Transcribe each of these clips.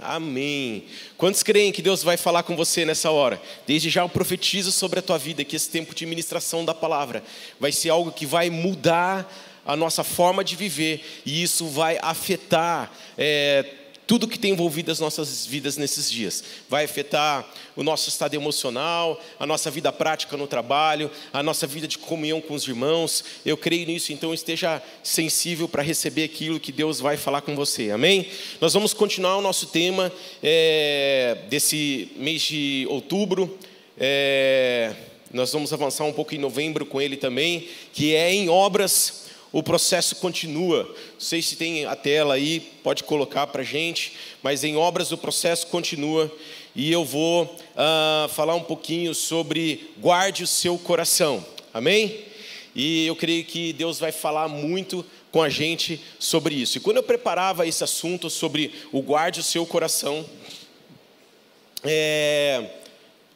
Amém. Quantos creem que Deus vai falar com você nessa hora? Desde já eu profetizo sobre a tua vida que esse tempo de ministração da palavra vai ser algo que vai mudar a nossa forma de viver e isso vai afetar é, tudo que tem envolvido as nossas vidas nesses dias. Vai afetar o nosso estado emocional, a nossa vida prática no trabalho, a nossa vida de comunhão com os irmãos. Eu creio nisso, então esteja sensível para receber aquilo que Deus vai falar com você. Amém? Nós vamos continuar o nosso tema é, desse mês de outubro. É, nós vamos avançar um pouco em novembro com ele também, que é em obras o processo continua. Não sei se tem a tela aí, pode colocar para gente, mas em obras o processo continua e eu vou uh, falar um pouquinho sobre guarde o seu coração, amém? E eu creio que Deus vai falar muito com a gente sobre isso. E quando eu preparava esse assunto sobre o guarde o seu coração, é,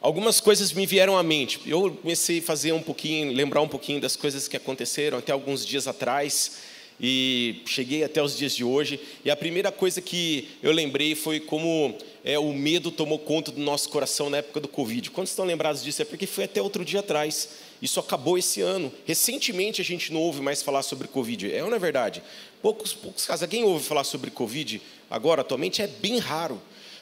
algumas coisas me vieram à mente. Eu comecei a fazer um pouquinho, lembrar um pouquinho das coisas que aconteceram até alguns dias atrás e cheguei até os dias de hoje. E a primeira coisa que eu lembrei foi como é, o medo tomou conta do nosso coração na época do Covid. Quando estão lembrados disso? É porque foi até outro dia atrás. Isso acabou esse ano. Recentemente a gente não ouve mais falar sobre Covid. É ou não é verdade? Poucos, poucos casos. Alguém ouve falar sobre Covid agora, atualmente? É bem raro.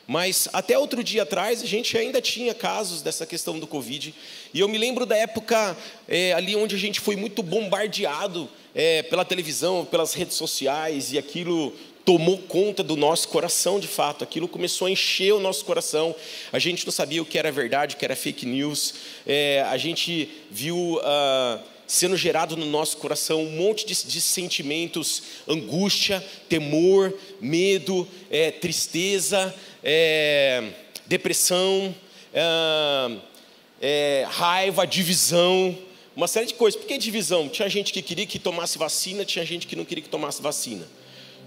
Mas até outro dia atrás a gente ainda tinha casos dessa questão do Covid. E eu me lembro da época é, ali onde a gente foi muito bombardeado é, pela televisão, pelas redes sociais, e aquilo tomou conta do nosso coração de fato. Aquilo começou a encher o nosso coração. A gente não sabia o que era verdade, o que era fake news. É, a gente viu. Uh, sendo gerado no nosso coração um monte de, de sentimentos, angústia, temor, medo, é, tristeza, é, depressão, é, é, raiva, divisão, uma série de coisas. Por que divisão? Tinha gente que queria que tomasse vacina, tinha gente que não queria que tomasse vacina.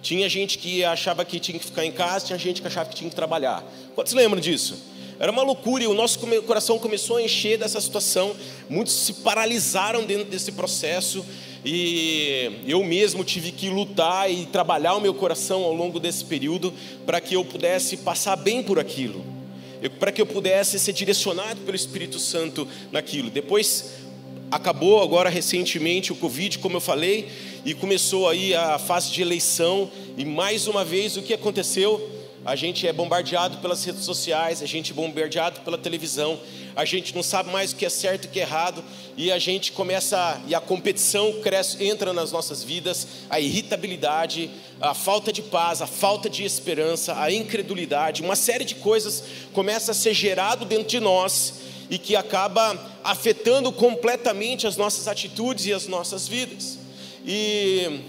Tinha gente que achava que tinha que ficar em casa, tinha gente que achava que tinha que trabalhar. Quantos lembram disso? Era uma loucura e o nosso coração começou a encher dessa situação. Muitos se paralisaram dentro desse processo e eu mesmo tive que lutar e trabalhar o meu coração ao longo desse período para que eu pudesse passar bem por aquilo, para que eu pudesse ser direcionado pelo Espírito Santo naquilo. Depois acabou agora recentemente o Covid, como eu falei, e começou aí a fase de eleição e mais uma vez o que aconteceu? A gente é bombardeado pelas redes sociais, a gente é bombardeado pela televisão, a gente não sabe mais o que é certo e o que é errado, e a gente começa, e a competição cresce, entra nas nossas vidas, a irritabilidade, a falta de paz, a falta de esperança, a incredulidade, uma série de coisas começa a ser gerado dentro de nós e que acaba afetando completamente as nossas atitudes e as nossas vidas. E,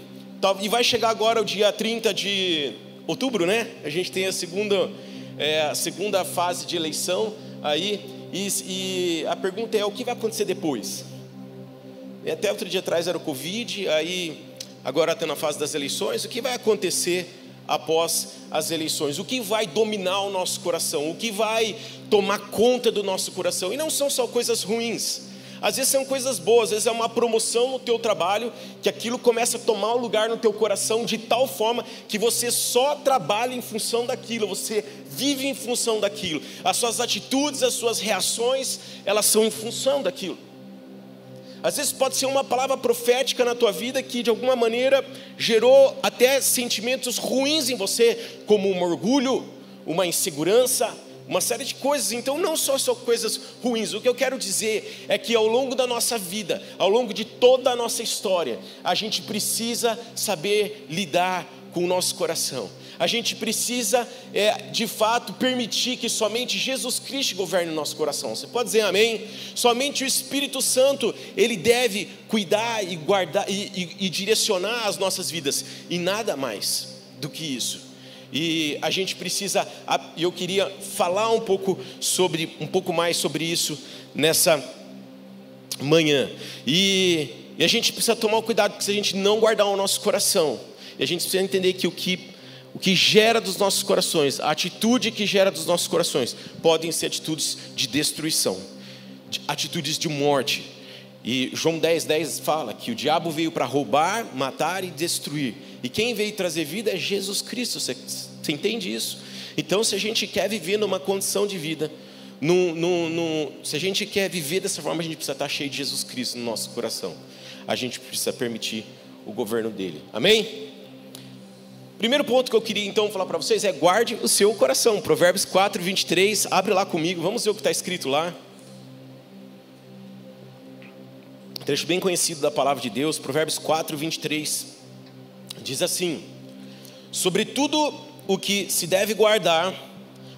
e vai chegar agora o dia 30 de outubro, né? A gente tem a segunda, é, a segunda fase de eleição aí, e, e, a pergunta é: o que vai acontecer depois? E até outro dia atrás era o Covid, aí agora está na fase das eleições, o que vai acontecer após as eleições? O que vai dominar o nosso coração? O que vai tomar conta do nosso coração? E não são só coisas ruins. Às vezes são coisas boas, às vezes é uma promoção no teu trabalho, que aquilo começa a tomar um lugar no teu coração de tal forma que você só trabalha em função daquilo, você vive em função daquilo. As suas atitudes, as suas reações, elas são em função daquilo. Às vezes pode ser uma palavra profética na tua vida que de alguma maneira gerou até sentimentos ruins em você, como um orgulho, uma insegurança, uma série de coisas. Então, não só são coisas ruins. O que eu quero dizer é que ao longo da nossa vida, ao longo de toda a nossa história, a gente precisa saber lidar com o nosso coração. A gente precisa, é, de fato, permitir que somente Jesus Cristo governe o nosso coração. Você pode dizer amém? Somente o Espírito Santo, ele deve cuidar e guardar e, e, e direcionar as nossas vidas, e nada mais do que isso. E a gente precisa, e eu queria falar um pouco sobre, um pouco mais sobre isso nessa manhã. E, e a gente precisa tomar cuidado porque se a gente não guardar o nosso coração, e a gente precisa entender que o que o que gera dos nossos corações, a atitude que gera dos nossos corações, podem ser atitudes de destruição, de atitudes de morte. E João 10, 10 fala que o diabo veio para roubar, matar e destruir. E quem veio trazer vida é Jesus Cristo. Você Você entende isso? Então, se a gente quer viver numa condição de vida, se a gente quer viver dessa forma, a gente precisa estar cheio de Jesus Cristo no nosso coração. A gente precisa permitir o governo dele. Amém? Primeiro ponto que eu queria então falar para vocês é guarde o seu coração. Provérbios 4, 23. Abre lá comigo, vamos ver o que está escrito lá. Um trecho bem conhecido da palavra de Deus, Provérbios 4, 23. Diz assim: Sobre tudo o que se deve guardar,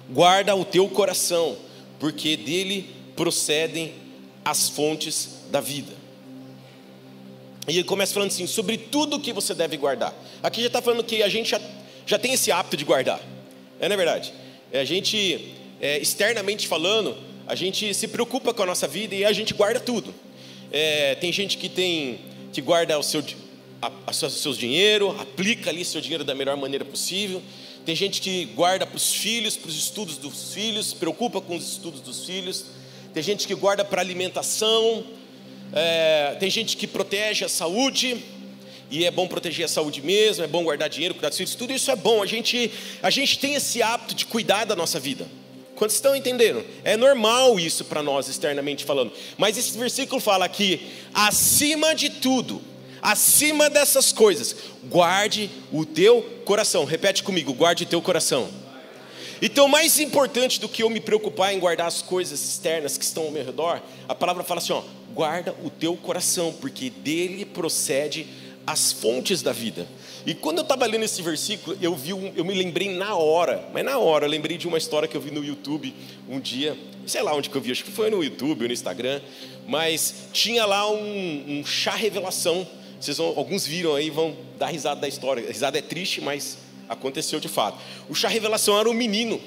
guarda o teu coração, porque dele procedem as fontes da vida. E ele começa falando assim, sobre tudo que você deve guardar. Aqui já está falando que a gente já, já tem esse hábito de guardar. É, não é verdade? É, a gente, é, externamente falando, a gente se preocupa com a nossa vida e a gente guarda tudo. É, tem gente que tem que guarda o seu, a, a seu, seus dinheiro, aplica ali seu dinheiro da melhor maneira possível. Tem gente que guarda para os filhos, para os estudos dos filhos, preocupa com os estudos dos filhos. Tem gente que guarda para alimentação, é, tem gente que protege a saúde, e é bom proteger a saúde mesmo, é bom guardar dinheiro, cuidar dos filhos, tudo isso é bom. A gente, a gente tem esse hábito de cuidar da nossa vida. Quantos estão entendendo? É normal isso para nós, externamente falando. Mas esse versículo fala que, acima de tudo, acima dessas coisas, guarde o teu coração. Repete comigo: guarde o teu coração. Então, mais importante do que eu me preocupar em guardar as coisas externas que estão ao meu redor, a palavra fala assim: ó, guarda o teu coração, porque dele procede as fontes da vida. E quando eu estava lendo esse versículo, eu vi, um, eu me lembrei na hora, mas na hora eu lembrei de uma história que eu vi no YouTube um dia, sei lá onde que eu vi, acho que foi no YouTube ou no Instagram, mas tinha lá um, um chá revelação. Vocês vão, alguns viram aí, vão dar risada da história. A risada é triste, mas aconteceu de fato. O chá revelação era um menino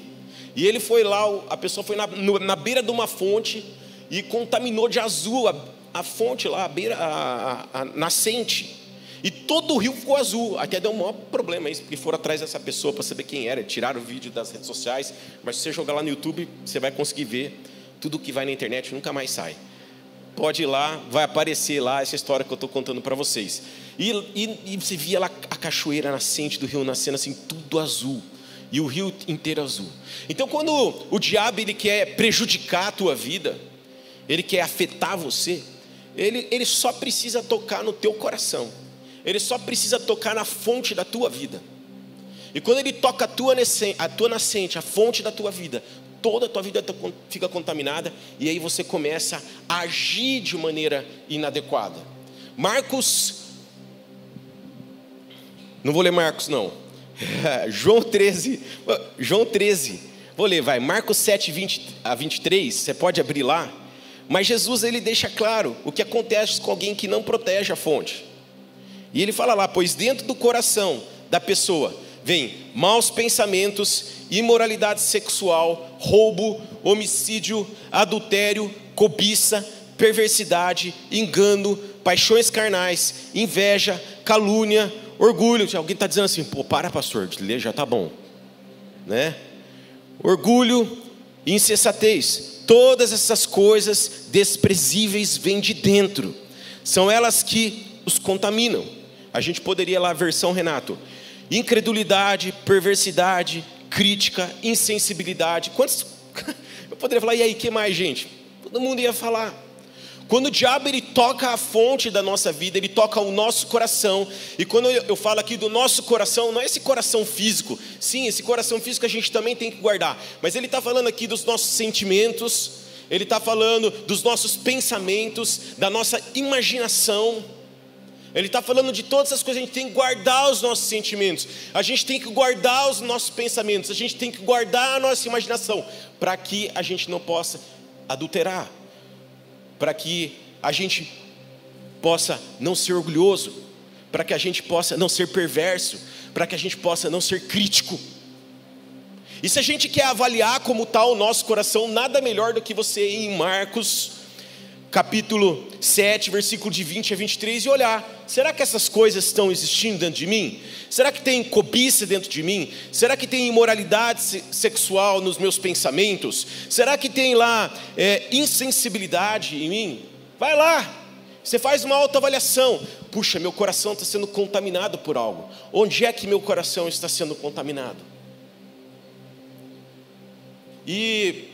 e ele foi lá, a pessoa foi na, na beira de uma fonte e contaminou de azul a, a fonte lá, a beira, a, a, a, nascente. E todo o rio ficou azul. Até deu um maior problema isso, porque foram atrás dessa pessoa para saber quem era, tiraram o vídeo das redes sociais. Mas se você jogar lá no YouTube, você vai conseguir ver tudo que vai na internet nunca mais sai. Pode ir lá, vai aparecer lá essa história que eu estou contando para vocês. E, e, e você via lá a cachoeira nascente do rio nascendo assim, tudo azul e o rio inteiro azul. Então, quando o diabo ele quer prejudicar a tua vida, ele quer afetar você, ele, ele só precisa tocar no teu coração, ele só precisa tocar na fonte da tua vida. E quando ele toca a tua, a tua nascente, a fonte da tua vida, toda a tua vida fica contaminada e aí você começa a agir de maneira inadequada. Marcos, não vou ler Marcos não, João 13, João 13, vou ler, vai, Marcos 7, 20 a 23, você pode abrir lá. Mas Jesus ele deixa claro o que acontece com alguém que não protege a fonte. E ele fala lá, pois dentro do coração da pessoa vem maus pensamentos, imoralidade sexual, roubo, homicídio, adultério, cobiça, perversidade, engano, paixões carnais, inveja, calúnia, orgulho. Alguém está dizendo assim, pô, para pastor, ler já está bom, né? Orgulho, insensatez, Todas essas coisas desprezíveis vêm de dentro, são elas que os contaminam. A gente poderia lá, versão Renato: incredulidade, perversidade, crítica, insensibilidade. Quantos. Eu poderia falar, e aí, que mais, gente? Todo mundo ia falar. Quando o diabo ele toca a fonte da nossa vida, ele toca o nosso coração. E quando eu falo aqui do nosso coração, não é esse coração físico. Sim, esse coração físico a gente também tem que guardar. Mas ele está falando aqui dos nossos sentimentos, ele está falando dos nossos pensamentos, da nossa imaginação. Ele está falando de todas essas coisas, a gente tem que guardar os nossos sentimentos, a gente tem que guardar os nossos pensamentos, a gente tem que guardar a nossa imaginação, para que a gente não possa adulterar para que a gente possa não ser orgulhoso, para que a gente possa não ser perverso, para que a gente possa não ser crítico. E se a gente quer avaliar como está o nosso coração, nada melhor do que você ir em Marcos, capítulo 7, versículo de 20 a 23, e olhar: será que essas coisas estão existindo dentro de mim? Será que tem cobiça dentro de mim? Será que tem imoralidade sexual nos meus pensamentos? Será que tem lá é, insensibilidade em mim? Vai lá, você faz uma autoavaliação. Puxa, meu coração está sendo contaminado por algo. Onde é que meu coração está sendo contaminado? E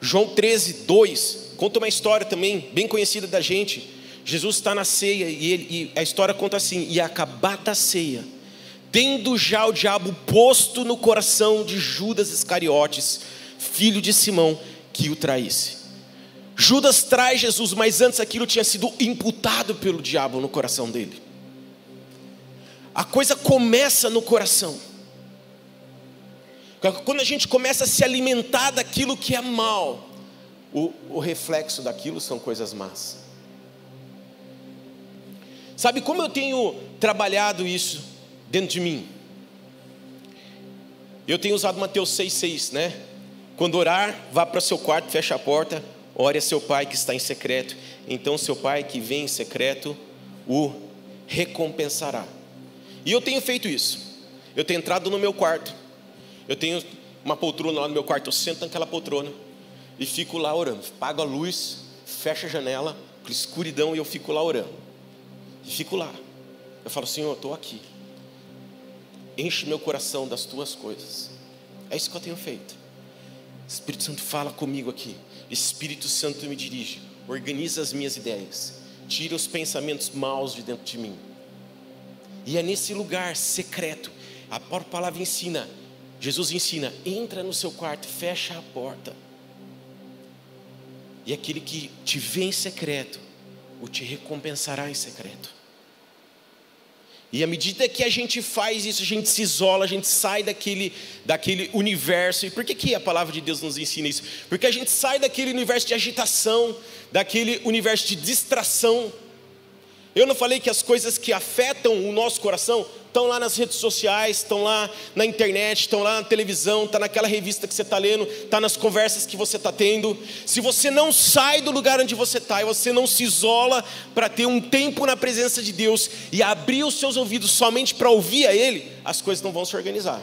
João 13, 2, conta uma história também, bem conhecida da gente. Jesus está na ceia e, ele, e a história conta assim: e acabada a ceia, tendo já o diabo posto no coração de Judas Iscariotes, filho de Simão, que o traísse. Judas traz Jesus, mas antes aquilo tinha sido imputado pelo diabo no coração dele. A coisa começa no coração. Quando a gente começa a se alimentar daquilo que é mal, o, o reflexo daquilo são coisas más. Sabe como eu tenho trabalhado isso dentro de mim? Eu tenho usado Mateus 6,6, né? Quando orar, vá para seu quarto, feche a porta, ore a seu pai que está em secreto. Então seu pai que vem em secreto o recompensará. E eu tenho feito isso. Eu tenho entrado no meu quarto. Eu tenho uma poltrona lá no meu quarto. Eu sento naquela poltrona e fico lá orando. Pago a luz, fecho a janela, escuridão e eu fico lá orando. E fico lá. Eu falo, Senhor, eu estou aqui. Enche meu coração das tuas coisas. É isso que eu tenho feito. Espírito Santo fala comigo aqui. Espírito Santo me dirige. Organiza as minhas ideias. Tira os pensamentos maus de dentro de mim. E é nesse lugar secreto. A própria palavra ensina. Jesus ensina: entra no seu quarto, fecha a porta. E aquele que te vê em secreto, o te recompensará em secreto. E à medida que a gente faz isso, a gente se isola, a gente sai daquele, daquele universo. E por que, que a palavra de Deus nos ensina isso? Porque a gente sai daquele universo de agitação, daquele universo de distração. Eu não falei que as coisas que afetam o nosso coração estão lá nas redes sociais, estão lá na internet, estão lá na televisão, está naquela revista que você está lendo, está nas conversas que você está tendo. Se você não sai do lugar onde você está e você não se isola para ter um tempo na presença de Deus e abrir os seus ouvidos somente para ouvir a Ele, as coisas não vão se organizar.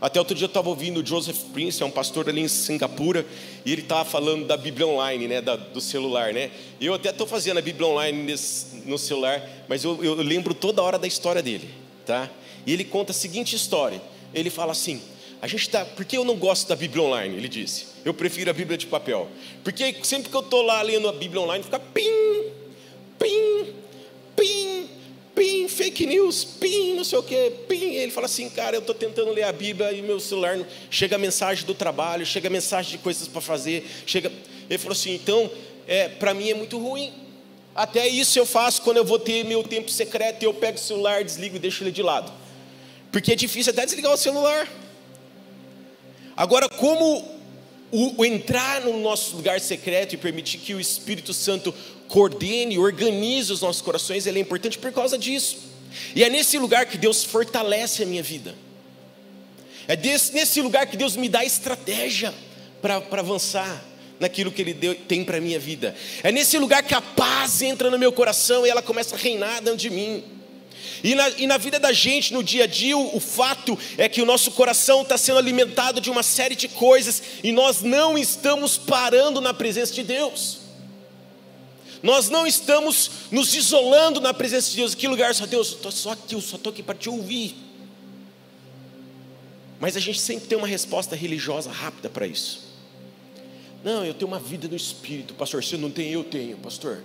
Até outro dia eu estava ouvindo o Joseph Prince, é um pastor ali em Singapura, e ele estava falando da Bíblia online, né, da, do celular, né? Eu até estou fazendo a Bíblia online nesse, no celular, mas eu, eu lembro toda hora da história dele tá? E ele conta a seguinte história. Ele fala assim: a gente tá, por que eu não gosto da Bíblia online? Ele disse. Eu prefiro a Bíblia de papel. Porque sempre que eu estou lá lendo a Bíblia online, fica pim, pim, pim, pim, fake news, pim, não sei o que, pim. Ele fala assim, cara, eu estou tentando ler a Bíblia e meu celular chega mensagem do trabalho, chega mensagem de coisas para fazer, chega. Ele falou assim, então, é, para mim é muito ruim. Até isso eu faço quando eu vou ter meu tempo secreto eu pego o celular, desligo e deixo ele de lado. Porque é difícil até desligar o celular. Agora, como o, o, entrar no nosso lugar secreto e permitir que o Espírito Santo coordene, organize os nossos corações, ele é importante por causa disso. E é nesse lugar que Deus fortalece a minha vida. É desse, nesse lugar que Deus me dá estratégia para avançar naquilo que Ele deu, tem para a minha vida. É nesse lugar que a paz entra no meu coração e ela começa a reinar dentro de mim. E na, e na vida da gente, no dia a dia, o, o fato é que o nosso coração está sendo alimentado de uma série de coisas e nós não estamos parando na presença de Deus. Nós não estamos nos isolando na presença de Deus. Que lugar só Deus? Estou só aqui, eu só estou aqui para te ouvir. Mas a gente sempre tem uma resposta religiosa rápida para isso. Não, eu tenho uma vida no espírito, pastor. Você não tem, eu tenho, pastor.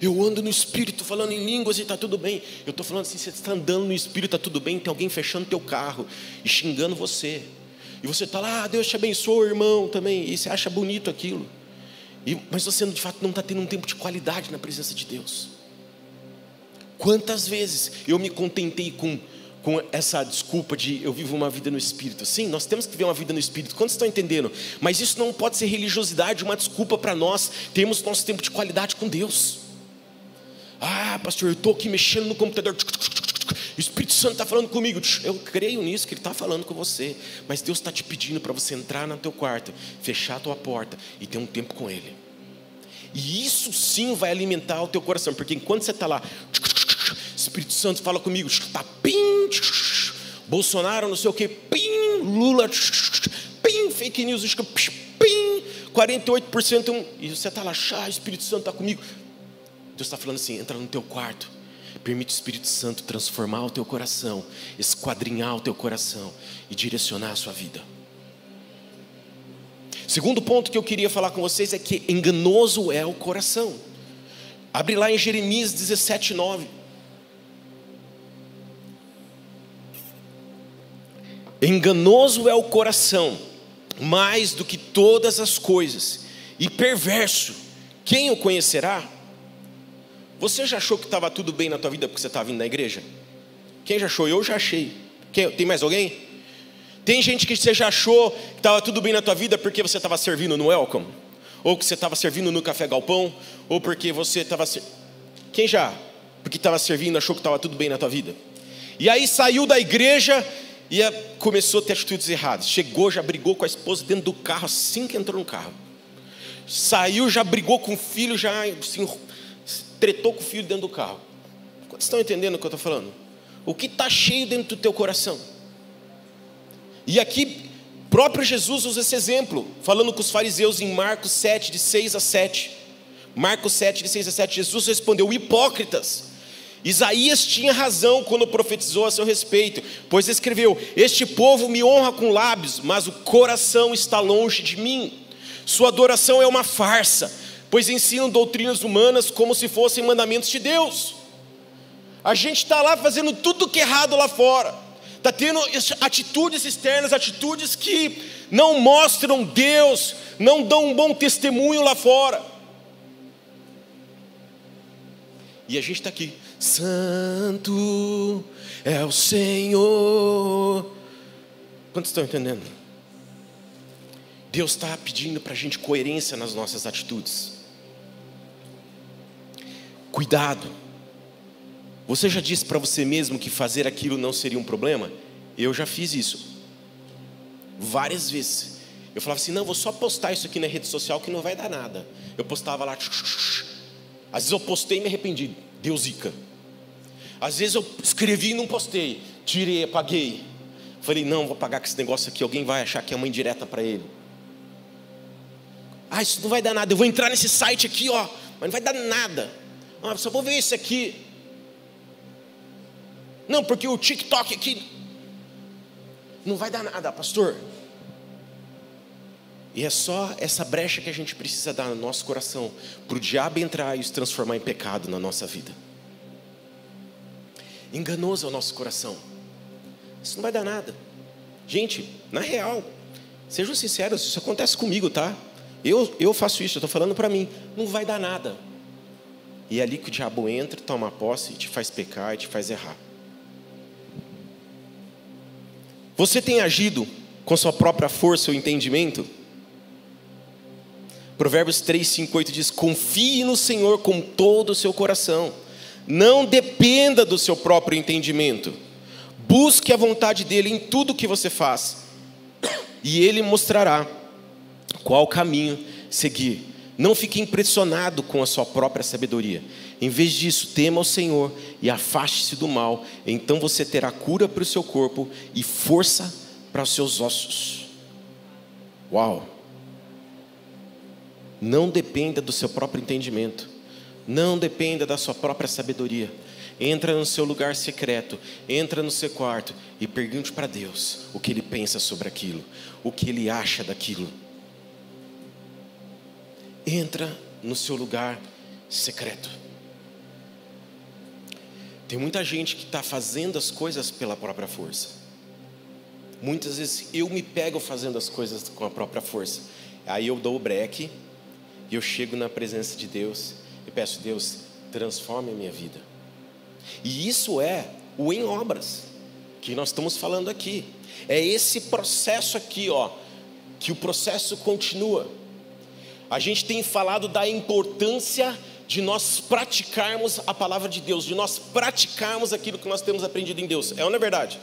Eu ando no espírito falando em línguas e está tudo bem. Eu estou falando assim: você está andando no espírito, está tudo bem. Tem alguém fechando teu carro e xingando você. E você está lá, ah, Deus te abençoe, irmão, também. E você acha bonito aquilo. E, mas você de fato não está tendo um tempo de qualidade na presença de Deus. Quantas vezes eu me contentei com com essa desculpa de eu vivo uma vida no Espírito. Sim, nós temos que viver uma vida no Espírito. Quantos estão entendendo? Mas isso não pode ser religiosidade, uma desculpa para nós termos nosso tempo de qualidade com Deus. Ah, pastor, eu estou aqui mexendo no computador. O Espírito Santo está falando comigo. Eu creio nisso, que Ele está falando com você. Mas Deus está te pedindo para você entrar no teu quarto, fechar a tua porta e ter um tempo com Ele. E isso sim vai alimentar o teu coração, porque enquanto você está lá, Espírito Santo fala comigo, tá pim, Bolsonaro, não sei o que, pim, Lula, pim, fake news, pim, 48%, e você está lá, chá, Espírito Santo está comigo. Deus está falando assim: entra no teu quarto, permite o Espírito Santo transformar o teu coração, esquadrinhar o teu coração e direcionar a sua vida. Segundo ponto que eu queria falar com vocês é que enganoso é o coração. Abre lá em Jeremias 17, 9. Enganoso é o coração, mais do que todas as coisas, e perverso, quem o conhecerá? Você já achou que estava tudo bem na tua vida porque você estava vindo na igreja? Quem já achou? Eu já achei. Quem, tem mais alguém? Tem gente que você já achou que estava tudo bem na tua vida porque você estava servindo no Welcome? Ou que você estava servindo no Café Galpão? Ou porque você estava. Quem já? Porque estava servindo, achou que estava tudo bem na tua vida? E aí saiu da igreja e começou a ter atitudes erradas. Chegou, já brigou com a esposa dentro do carro assim que entrou no carro. Saiu, já brigou com o filho, já assim, tretou com o filho dentro do carro. Quantos estão entendendo o que eu estou falando? O que está cheio dentro do teu coração? E aqui, próprio Jesus usa esse exemplo, falando com os fariseus em Marcos 7, de 6 a 7. Marcos 7, de 6 a 7, Jesus respondeu: Hipócritas, Isaías tinha razão quando profetizou a seu respeito, pois escreveu: Este povo me honra com lábios, mas o coração está longe de mim. Sua adoração é uma farsa pois ensinam doutrinas humanas como se fossem mandamentos de Deus. A gente está lá fazendo tudo que é errado lá fora, está tendo atitudes externas, atitudes que não mostram Deus, não dão um bom testemunho lá fora. E a gente está aqui, Santo é o Senhor. Quantos estão entendendo? Deus está pedindo para a gente coerência nas nossas atitudes. Cuidado. Você já disse para você mesmo que fazer aquilo não seria um problema? Eu já fiz isso. Várias vezes. Eu falava assim: não, vou só postar isso aqui na rede social que não vai dar nada. Eu postava lá. Às vezes eu postei e me arrependi. Deu zica. Às vezes eu escrevi e não postei. Tirei, apaguei. Falei: não, vou pagar com esse negócio aqui. Alguém vai achar que é uma indireta para ele. Ah, isso não vai dar nada. Eu vou entrar nesse site aqui, ó. Mas não vai dar nada. Ah, só vou ver isso aqui. Não, porque o TikTok aqui não vai dar nada, pastor. E é só essa brecha que a gente precisa dar no nosso coração para o diabo entrar e se transformar em pecado na nossa vida. Enganoso é o nosso coração. Isso não vai dar nada. Gente, na real, sejam sinceros, isso acontece comigo, tá? Eu, eu faço isso, eu estou falando para mim. Não vai dar nada. E é ali que o diabo entra, toma posse e te faz pecar e te faz errar. Você tem agido com sua própria força ou entendimento? Provérbios 3, 5, 8 diz: Confie no Senhor com todo o seu coração, não dependa do seu próprio entendimento, busque a vontade dEle em tudo que você faz, e Ele mostrará qual caminho seguir. Não fique impressionado com a sua própria sabedoria. Em vez disso, tema o Senhor e afaste-se do mal. Então você terá cura para o seu corpo e força para os seus ossos. Uau! Não dependa do seu próprio entendimento. Não dependa da sua própria sabedoria. Entra no seu lugar secreto, entra no seu quarto e pergunte para Deus o que ele pensa sobre aquilo, o que ele acha daquilo entra no seu lugar secreto. Tem muita gente que está fazendo as coisas pela própria força. Muitas vezes eu me pego fazendo as coisas com a própria força. Aí eu dou o breque e eu chego na presença de Deus e peço, Deus, transforme a minha vida. E isso é o em obras que nós estamos falando aqui. É esse processo aqui, ó, que o processo continua a gente tem falado da importância de nós praticarmos a palavra de Deus, de nós praticarmos aquilo que nós temos aprendido em Deus. É ou não é verdade?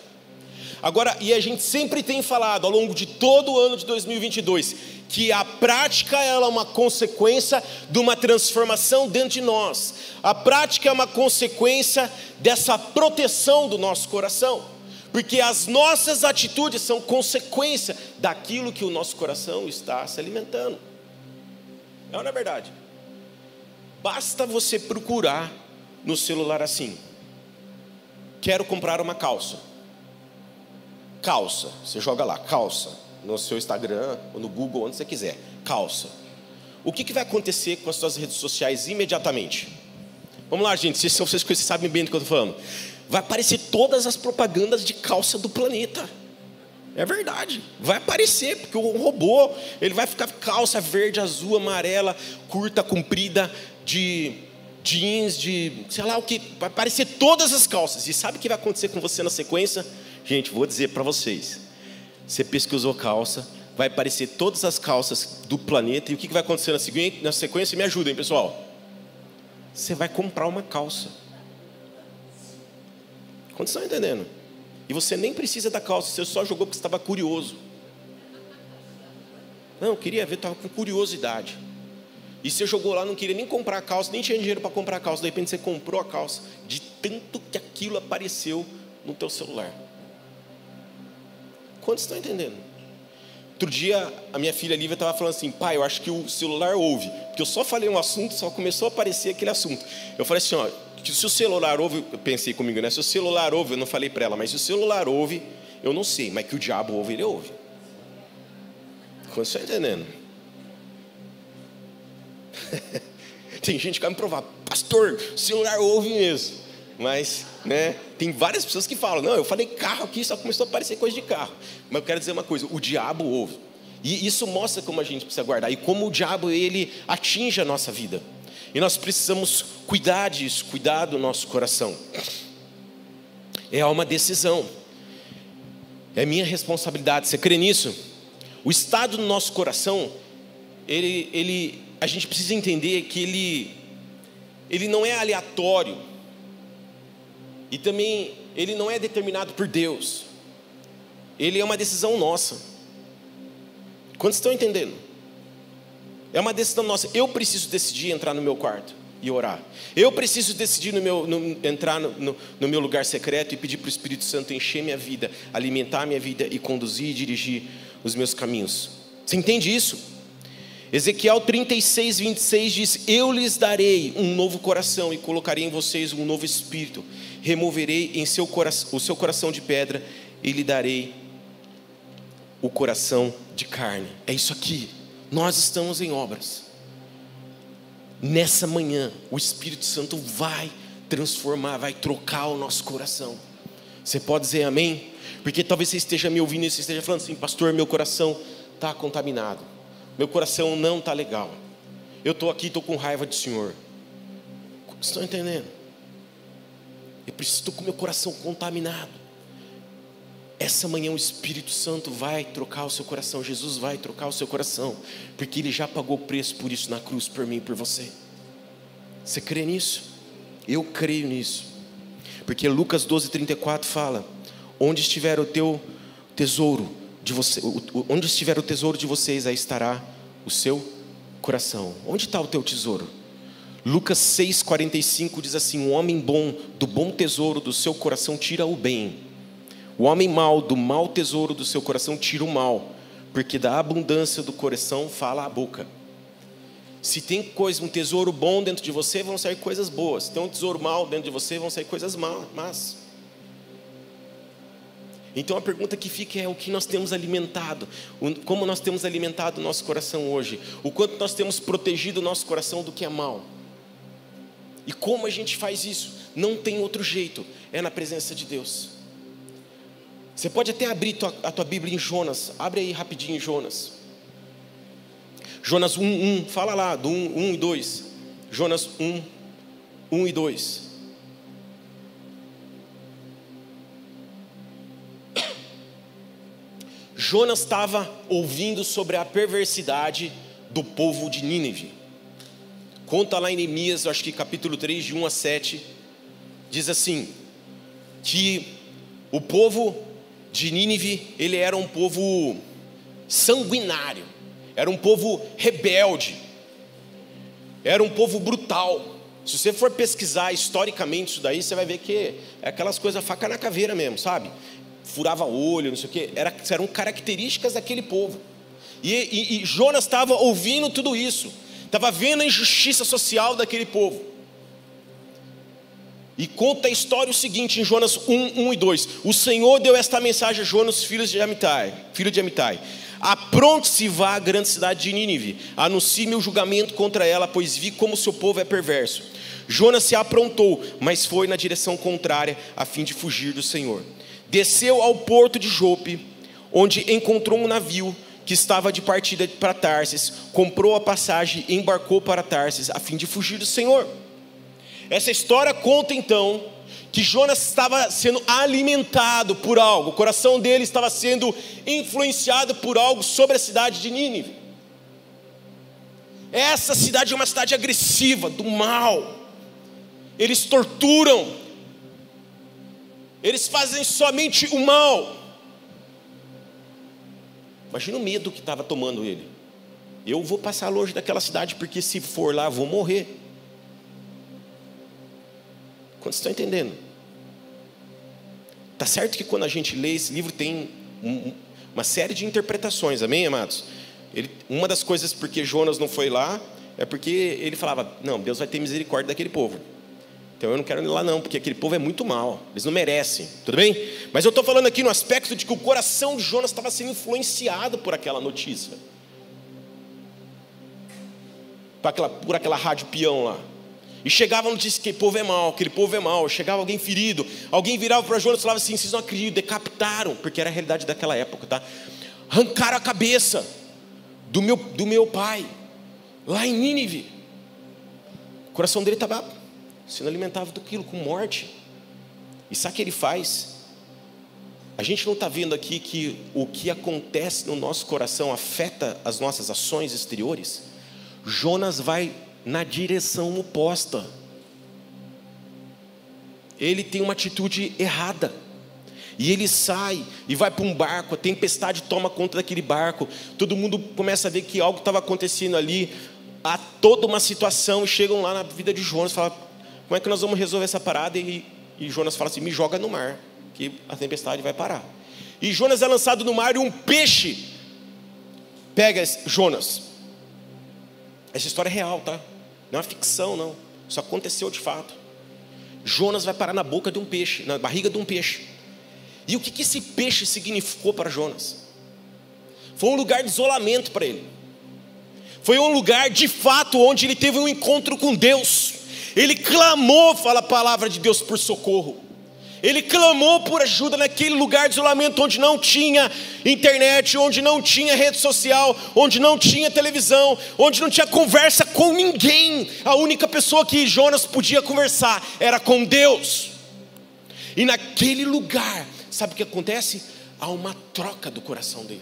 Agora, e a gente sempre tem falado ao longo de todo o ano de 2022 que a prática ela é uma consequência de uma transformação dentro de nós. A prática é uma consequência dessa proteção do nosso coração, porque as nossas atitudes são consequência daquilo que o nosso coração está se alimentando. É ou não é verdade? Basta você procurar no celular assim. Quero comprar uma calça. Calça, você joga lá, calça. no seu Instagram, ou no Google, onde você quiser. Calça. O que, que vai acontecer com as suas redes sociais imediatamente? Vamos lá, gente, vocês, vocês sabem bem do que eu estou falando. Vai aparecer todas as propagandas de calça do planeta. É verdade, vai aparecer, porque o robô ele vai ficar calça verde, azul, amarela, curta, comprida, de jeans, de sei lá o que, vai aparecer todas as calças. E sabe o que vai acontecer com você na sequência? Gente, vou dizer para vocês. Você pesquisou calça, vai aparecer todas as calças do planeta, e o que vai acontecer na, seguinte, na sequência? Me ajudem, pessoal. Você vai comprar uma calça. Quantos estão entendendo? E você nem precisa da calça, você só jogou porque estava curioso. Não, queria ver, estava com curiosidade. E você jogou lá, não queria nem comprar a calça, nem tinha dinheiro para comprar a calça. De repente você comprou a calça, de tanto que aquilo apareceu no teu celular. Quantos estão entendendo? Outro dia, a minha filha Lívia estava falando assim, pai, eu acho que o celular ouve. Porque eu só falei um assunto, só começou a aparecer aquele assunto. Eu falei assim, ó, que se o celular ouve, eu pensei comigo, né? Se o celular ouve, eu não falei para ela, mas se o celular ouve, eu não sei, mas que o diabo ouve, ele ouve. Quantos estão entendendo? Tem gente que vai me provar, pastor, o celular ouve mesmo. Mas, né, tem várias pessoas que falam, não, eu falei carro aqui, só começou a aparecer coisa de carro. Mas eu quero dizer uma coisa, o diabo ouve. E isso mostra como a gente precisa guardar e como o diabo ele atinge a nossa vida. E nós precisamos cuidar disso, cuidar do nosso coração. É uma decisão. É minha responsabilidade. Você crê nisso? O estado do nosso coração, ele, ele, a gente precisa entender que ele, ele não é aleatório. E também ele não é determinado por Deus. Ele é uma decisão nossa. Quantos estão entendendo? É uma decisão nossa. Eu preciso decidir entrar no meu quarto e orar. Eu preciso decidir no meu, no, entrar no, no, no, meu lugar secreto e pedir para o Espírito Santo encher minha vida, alimentar minha vida e conduzir e dirigir os meus caminhos. Você entende isso? Ezequiel 36, 26 diz: Eu lhes darei um novo coração e colocarei em vocês um novo espírito. Removerei em seu coração, o seu coração de pedra e lhe darei o coração de carne. É isso aqui. Nós estamos em obras. Nessa manhã, o Espírito Santo vai transformar, vai trocar o nosso coração. Você pode dizer amém? Porque talvez você esteja me ouvindo e você esteja falando assim, pastor, meu coração está contaminado. Meu coração não está legal. Eu estou aqui, estou com raiva do Senhor. Estão entendendo? Eu preciso, estou com meu coração contaminado. Essa manhã o Espírito Santo vai trocar o seu coração, Jesus vai trocar o seu coração, porque Ele já pagou o preço por isso na cruz, por mim e por você. Você crê nisso? Eu creio nisso, porque Lucas 12,34 fala: Onde estiver o teu tesouro de você, onde estiver o tesouro de vocês, aí estará o seu coração. Onde está o teu tesouro? Lucas 6,45 diz assim: Um homem bom, do bom tesouro do seu coração, tira o bem o homem mau, do mau tesouro do seu coração, tira o mal, porque da abundância do coração fala a boca. Se tem coisa, um tesouro bom dentro de você, vão sair coisas boas. Se tem um tesouro mau dentro de você, vão sair coisas más. Então a pergunta que fica é o que nós temos alimentado, como nós temos alimentado o nosso coração hoje, o quanto nós temos protegido o nosso coração do que é mal. E como a gente faz isso? Não tem outro jeito, é na presença de Deus. Você pode até abrir tua, a tua Bíblia em Jonas. Abre aí rapidinho em Jonas. Jonas 1, 1. Fala lá do 1, 1 e 2. Jonas 1, 1 e 2. Jonas estava ouvindo sobre a perversidade do povo de Nínive. Conta lá em Neemias, acho que capítulo 3, de 1 a 7, diz assim: que o povo de Nínive, ele era um povo sanguinário, era um povo rebelde, era um povo brutal. Se você for pesquisar historicamente isso daí, você vai ver que é aquelas coisas faca na caveira mesmo, sabe? Furava olho, não sei o quê, era, eram características daquele povo. E, e, e Jonas estava ouvindo tudo isso, estava vendo a injustiça social daquele povo. E conta a história o seguinte em Jonas 1, 1 e 2. O Senhor deu esta mensagem a Jonas, filho de Amitai, filho de Amitai. Apronte-se e vá à grande cidade de Nínive, anuncie meu julgamento contra ela, pois vi como seu povo é perverso. Jonas se aprontou, mas foi na direção contrária, a fim de fugir do Senhor. Desceu ao porto de Jope, onde encontrou um navio que estava de partida para Tarsis, comprou a passagem e embarcou para Tarsis, a fim de fugir do Senhor. Essa história conta então que Jonas estava sendo alimentado por algo, o coração dele estava sendo influenciado por algo sobre a cidade de Nínive. Essa cidade é uma cidade agressiva, do mal. Eles torturam, eles fazem somente o mal. Imagina o medo que estava tomando ele. Eu vou passar longe daquela cidade, porque se for lá, vou morrer. Quantos estão entendendo? Tá certo que quando a gente lê esse livro tem um, uma série de interpretações, amém, amados? Ele, uma das coisas porque Jonas não foi lá é porque ele falava: não, Deus vai ter misericórdia daquele povo. Então eu não quero ir lá não, porque aquele povo é muito mal, eles não merecem, tudo bem? Mas eu estou falando aqui no aspecto de que o coração de Jonas estava sendo influenciado por aquela notícia, por aquela, por aquela rádio peão lá. E chegava notícia que aquele povo é mal, aquele povo é mal. Chegava alguém ferido, alguém virava para Jonas e falava assim: vocês não acreditam, decapitaram, porque era a realidade daquela época, tá? Arrancaram a cabeça do meu, do meu pai, lá em Nínive. O coração dele estava sendo alimentado daquilo, com morte. E sabe o que ele faz? A gente não está vendo aqui que o que acontece no nosso coração afeta as nossas ações exteriores? Jonas vai na direção oposta. Ele tem uma atitude errada. E ele sai e vai para um barco, a tempestade toma conta daquele barco. Todo mundo começa a ver que algo estava acontecendo ali. Há toda uma situação, e chegam lá na vida de Jonas, falam: como é que nós vamos resolver essa parada? E, e Jonas fala assim: me joga no mar, que a tempestade vai parar. E Jonas é lançado no mar e um peixe pega Jonas. Essa história é real, tá? Não é uma ficção, não. Isso aconteceu de fato. Jonas vai parar na boca de um peixe, na barriga de um peixe. E o que, que esse peixe significou para Jonas? Foi um lugar de isolamento para ele. Foi um lugar de fato onde ele teve um encontro com Deus. Ele clamou, fala a palavra de Deus, por socorro. Ele clamou por ajuda naquele lugar de isolamento onde não tinha internet, onde não tinha rede social, onde não tinha televisão, onde não tinha conversa com ninguém. A única pessoa que Jonas podia conversar era com Deus. E naquele lugar, sabe o que acontece? Há uma troca do coração dele.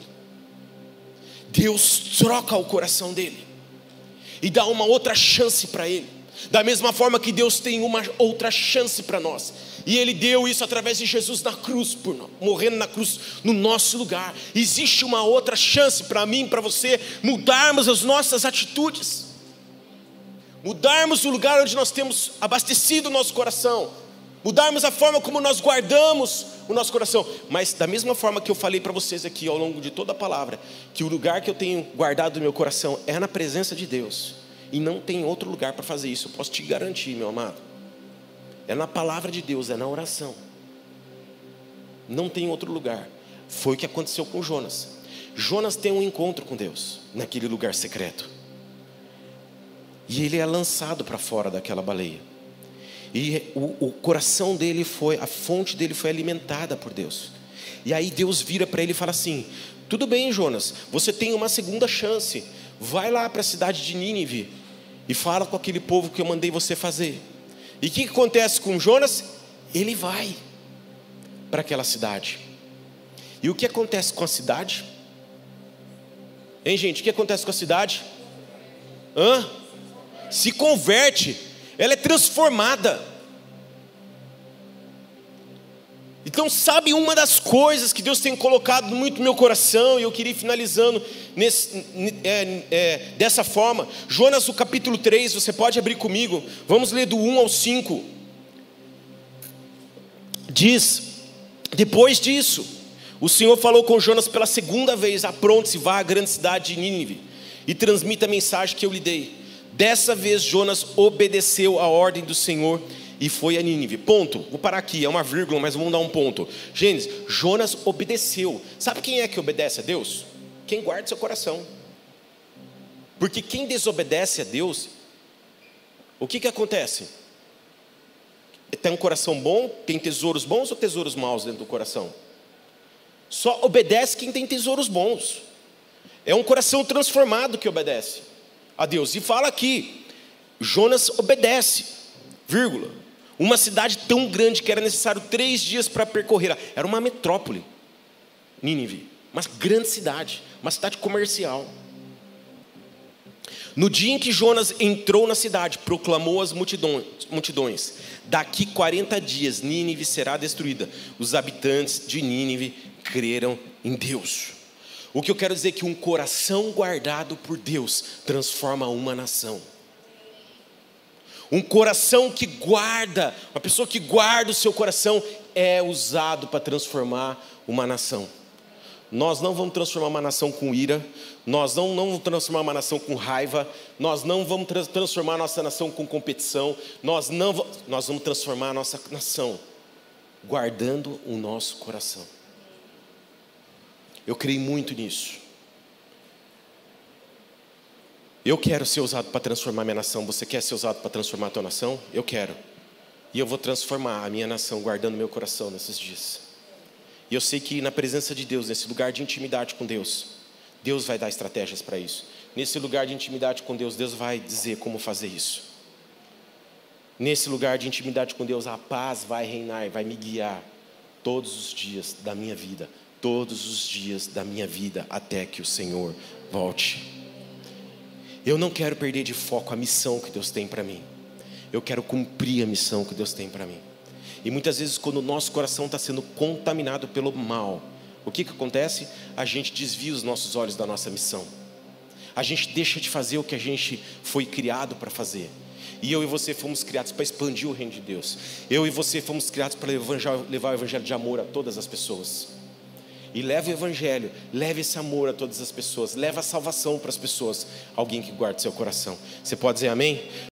Deus troca o coração dele e dá uma outra chance para ele. Da mesma forma que Deus tem uma outra chance para nós. E Ele deu isso através de Jesus na cruz, por, morrendo na cruz no nosso lugar. Existe uma outra chance para mim, para você, mudarmos as nossas atitudes, mudarmos o lugar onde nós temos abastecido o nosso coração, mudarmos a forma como nós guardamos o nosso coração. Mas da mesma forma que eu falei para vocês aqui ao longo de toda a palavra, que o lugar que eu tenho guardado o meu coração é na presença de Deus, e não tem outro lugar para fazer isso, eu posso te garantir, meu amado. É na palavra de Deus, é na oração. Não tem outro lugar. Foi o que aconteceu com Jonas. Jonas tem um encontro com Deus naquele lugar secreto. E ele é lançado para fora daquela baleia. E o, o, coração dele foi, a fonte dele foi alimentada por Deus. E aí Deus vira para ele e fala assim: Tudo bem, Jonas, você tem uma segunda chance. Vai lá para a cidade de Nínive e fala com aquele povo que eu mandei você fazer. E o que, acontece com Jonas? Ele vai para aquela cidade. E o que acontece com a cidade? Hein, gente? O que acontece com a cidade? Hã? Se converte, ela é transformada. Então, sabe uma das coisas que Deus tem colocado muito no meu coração, e eu queria ir finalizando nesse, é, é, dessa forma. Jonas, o capítulo 3, você pode abrir comigo, vamos ler do 1 ao 5. Diz: Depois disso, o Senhor falou com Jonas pela segunda vez: Apronte-se, vá à grande cidade de Nínive e transmita a mensagem que eu lhe dei. Dessa vez, Jonas obedeceu a ordem do Senhor e foi a Nínive. Ponto. Vou parar aqui, é uma vírgula, mas vamos dar um ponto. Gênesis, Jonas obedeceu. Sabe quem é que obedece a Deus? Quem guarda seu coração. Porque quem desobedece a Deus, o que, que acontece? Tem um coração bom, tem tesouros bons ou tesouros maus dentro do coração? Só obedece quem tem tesouros bons. É um coração transformado que obedece a Deus. E fala aqui, Jonas obedece, vírgula. Uma cidade tão grande que era necessário três dias para percorrer. Era uma metrópole, Nínive, uma grande cidade, uma cidade comercial. No dia em que Jonas entrou na cidade, proclamou às multidões, Daqui 40 dias Nínive será destruída. Os habitantes de Nínive creram em Deus. O que eu quero dizer é que um coração guardado por Deus transforma uma nação. Um coração que guarda, uma pessoa que guarda o seu coração é usado para transformar uma nação. Nós não vamos transformar uma nação com ira, nós não, não vamos transformar uma nação com raiva, nós não vamos transformar a nossa nação com competição, nós, não, nós vamos transformar a nossa nação guardando o nosso coração. Eu creio muito nisso. Eu quero ser usado para transformar minha nação. Você quer ser usado para transformar a tua nação? Eu quero. E eu vou transformar a minha nação guardando meu coração nesses dias. E eu sei que na presença de Deus, nesse lugar de intimidade com Deus, Deus vai dar estratégias para isso. Nesse lugar de intimidade com Deus, Deus vai dizer como fazer isso. Nesse lugar de intimidade com Deus, a paz vai reinar, vai me guiar todos os dias da minha vida, todos os dias da minha vida até que o Senhor volte. Eu não quero perder de foco a missão que Deus tem para mim. Eu quero cumprir a missão que Deus tem para mim. E muitas vezes, quando o nosso coração está sendo contaminado pelo mal, o que, que acontece? A gente desvia os nossos olhos da nossa missão. A gente deixa de fazer o que a gente foi criado para fazer. E eu e você fomos criados para expandir o reino de Deus. Eu e você fomos criados para levar o evangelho de amor a todas as pessoas. E leve o evangelho, leve esse amor a todas as pessoas, leve a salvação para as pessoas. Alguém que guarde seu coração. Você pode dizer amém?